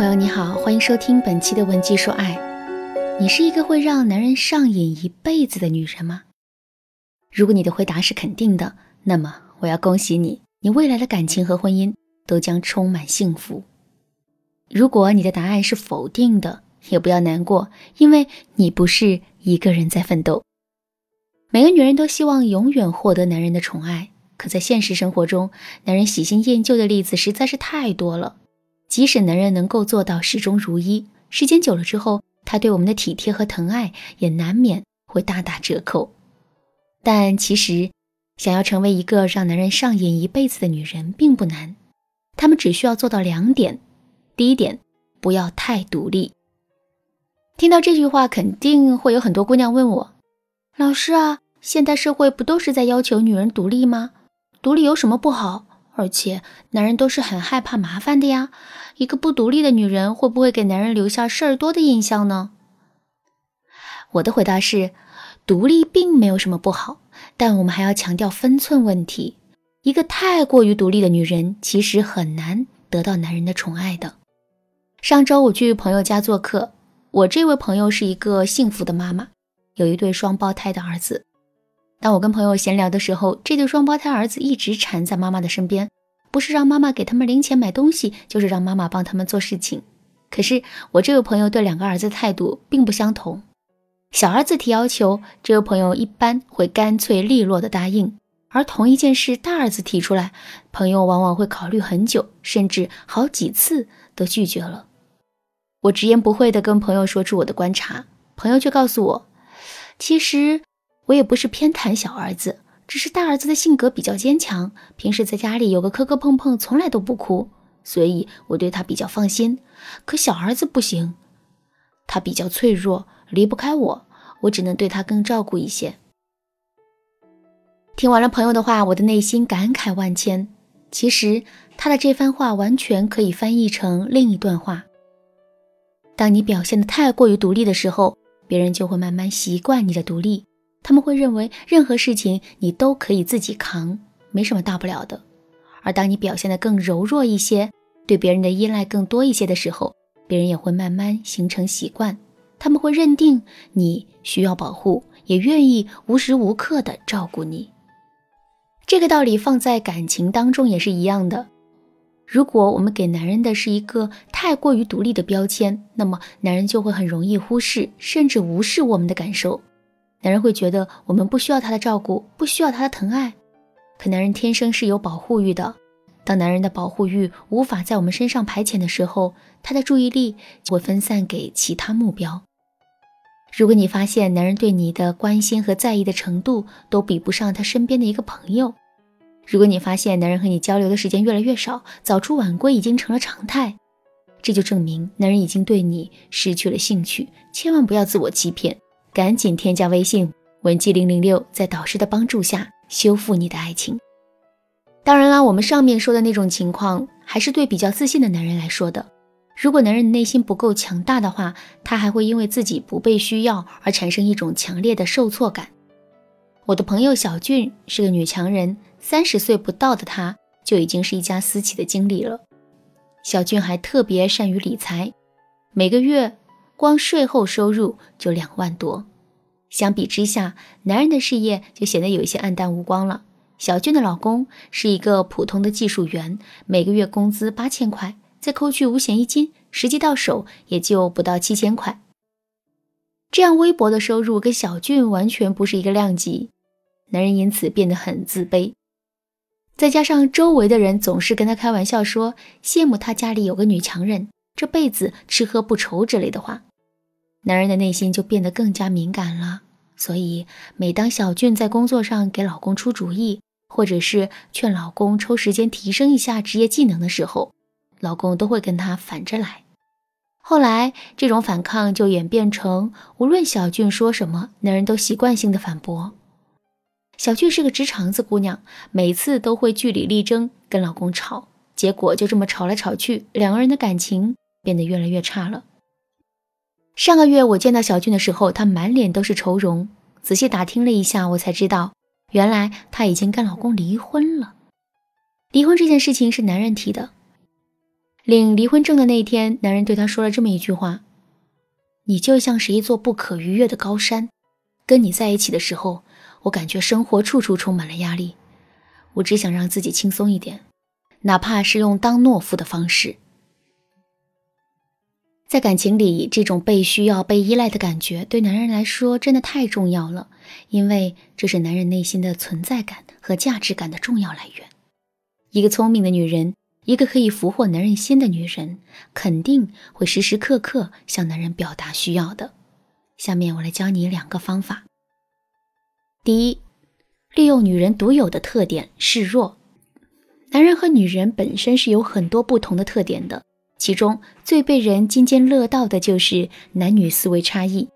朋友你好，欢迎收听本期的文姬说爱。你是一个会让男人上瘾一辈子的女人吗？如果你的回答是肯定的，那么我要恭喜你，你未来的感情和婚姻都将充满幸福。如果你的答案是否定的，也不要难过，因为你不是一个人在奋斗。每个女人都希望永远获得男人的宠爱，可在现实生活中，男人喜新厌旧的例子实在是太多了。即使男人能够做到始终如一，时间久了之后，他对我们的体贴和疼爱也难免会大打折扣。但其实，想要成为一个让男人上瘾一辈子的女人并不难，他们只需要做到两点：第一点，不要太独立。听到这句话，肯定会有很多姑娘问我：“老师啊，现代社会不都是在要求女人独立吗？独立有什么不好？”而且男人都是很害怕麻烦的呀，一个不独立的女人会不会给男人留下事儿多的印象呢？我的回答是，独立并没有什么不好，但我们还要强调分寸问题。一个太过于独立的女人，其实很难得到男人的宠爱的。上周我去朋友家做客，我这位朋友是一个幸福的妈妈，有一对双胞胎的儿子。当我跟朋友闲聊的时候，这对双胞胎儿子一直缠在妈妈的身边，不是让妈妈给他们零钱买东西，就是让妈妈帮他们做事情。可是我这位朋友对两个儿子态度并不相同。小儿子提要求，这位朋友一般会干脆利落的答应；而同一件事，大儿子提出来，朋友往往会考虑很久，甚至好几次都拒绝了。我直言不讳地跟朋友说出我的观察，朋友却告诉我，其实。我也不是偏袒小儿子，只是大儿子的性格比较坚强，平时在家里有个磕磕碰碰，从来都不哭，所以我对他比较放心。可小儿子不行，他比较脆弱，离不开我，我只能对他更照顾一些。听完了朋友的话，我的内心感慨万千。其实他的这番话完全可以翻译成另一段话：当你表现的太过于独立的时候，别人就会慢慢习惯你的独立。他们会认为任何事情你都可以自己扛，没什么大不了的。而当你表现得更柔弱一些，对别人的依赖更多一些的时候，别人也会慢慢形成习惯。他们会认定你需要保护，也愿意无时无刻的照顾你。这个道理放在感情当中也是一样的。如果我们给男人的是一个太过于独立的标签，那么男人就会很容易忽视甚至无视我们的感受。男人会觉得我们不需要他的照顾，不需要他的疼爱。可男人天生是有保护欲的，当男人的保护欲无法在我们身上排遣的时候，他的注意力就会分散给其他目标。如果你发现男人对你的关心和在意的程度都比不上他身边的一个朋友，如果你发现男人和你交流的时间越来越少，早出晚归已经成了常态，这就证明男人已经对你失去了兴趣。千万不要自我欺骗。赶紧添加微信文姬零零六，在导师的帮助下修复你的爱情。当然啦，我们上面说的那种情况，还是对比较自信的男人来说的。如果男人内心不够强大的话，他还会因为自己不被需要而产生一种强烈的受挫感。我的朋友小俊是个女强人，三十岁不到的她就已经是一家私企的经理了。小俊还特别善于理财，每个月。光税后收入就两万多，相比之下，男人的事业就显得有一些黯淡无光了。小俊的老公是一个普通的技术员，每个月工资八千块，再扣去五险一金，实际到手也就不到七千块。这样微薄的收入跟小俊完全不是一个量级，男人因此变得很自卑。再加上周围的人总是跟他开玩笑说羡慕他家里有个女强人，这辈子吃喝不愁之类的话。男人的内心就变得更加敏感了，所以每当小俊在工作上给老公出主意，或者是劝老公抽时间提升一下职业技能的时候，老公都会跟他反着来。后来，这种反抗就演变成，无论小俊说什么，男人都习惯性的反驳。小俊是个直肠子姑娘，每次都会据理力争跟老公吵，结果就这么吵来吵去，两个人的感情变得越来越差了。上个月我见到小俊的时候，他满脸都是愁容。仔细打听了一下，我才知道，原来他已经跟老公离婚了。离婚这件事情是男人提的。领离婚证的那一天，男人对他说了这么一句话：“你就像是一座不可逾越的高山，跟你在一起的时候，我感觉生活处处充满了压力。我只想让自己轻松一点，哪怕是用当懦夫的方式。”在感情里，这种被需要、被依赖的感觉，对男人来说真的太重要了，因为这是男人内心的存在感和价值感的重要来源。一个聪明的女人，一个可以俘获男人心的女人，肯定会时时刻刻向男人表达需要的。下面我来教你两个方法。第一，利用女人独有的特点示弱。男人和女人本身是有很多不同的特点的。其中最被人津津乐道的就是男女思维差异，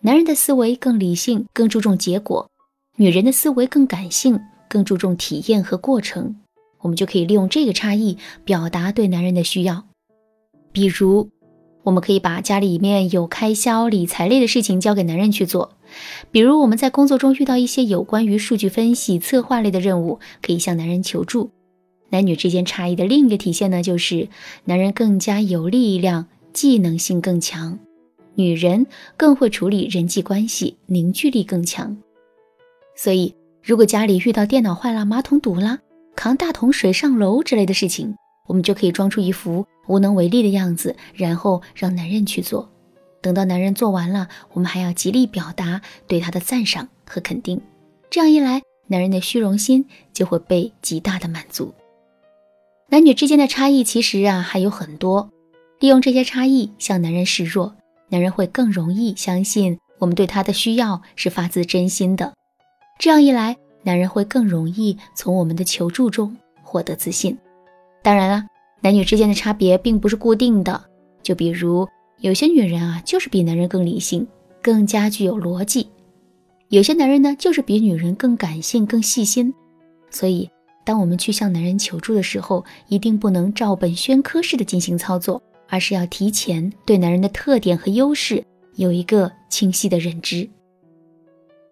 男人的思维更理性，更注重结果；女人的思维更感性，更注重体验和过程。我们就可以利用这个差异表达对男人的需要。比如，我们可以把家里面有开销、理财类的事情交给男人去做；比如我们在工作中遇到一些有关于数据分析、策划类的任务，可以向男人求助。男女之间差异的另一个体现呢，就是男人更加有力量，技能性更强；女人更会处理人际关系，凝聚力更强。所以，如果家里遇到电脑坏了、马桶堵了、扛大桶水上楼之类的事情，我们就可以装出一副无能为力的样子，然后让男人去做。等到男人做完了，我们还要极力表达对他的赞赏和肯定。这样一来，男人的虚荣心就会被极大的满足。男女之间的差异其实啊还有很多，利用这些差异向男人示弱，男人会更容易相信我们对他的需要是发自真心的。这样一来，男人会更容易从我们的求助中获得自信。当然了，男女之间的差别并不是固定的，就比如有些女人啊就是比男人更理性，更加具有逻辑；有些男人呢就是比女人更感性、更细心。所以。当我们去向男人求助的时候，一定不能照本宣科式的进行操作，而是要提前对男人的特点和优势有一个清晰的认知。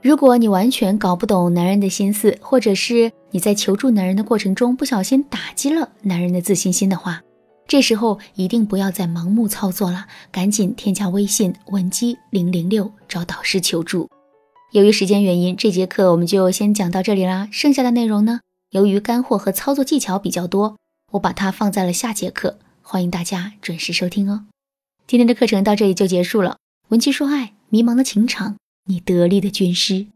如果你完全搞不懂男人的心思，或者是你在求助男人的过程中不小心打击了男人的自信心的话，这时候一定不要再盲目操作了，赶紧添加微信文姬零零六找导师求助。由于时间原因，这节课我们就先讲到这里啦，剩下的内容呢？由于干货和操作技巧比较多，我把它放在了下节课，欢迎大家准时收听哦。今天的课程到这里就结束了。文姬说爱，迷茫的情场，你得力的军师。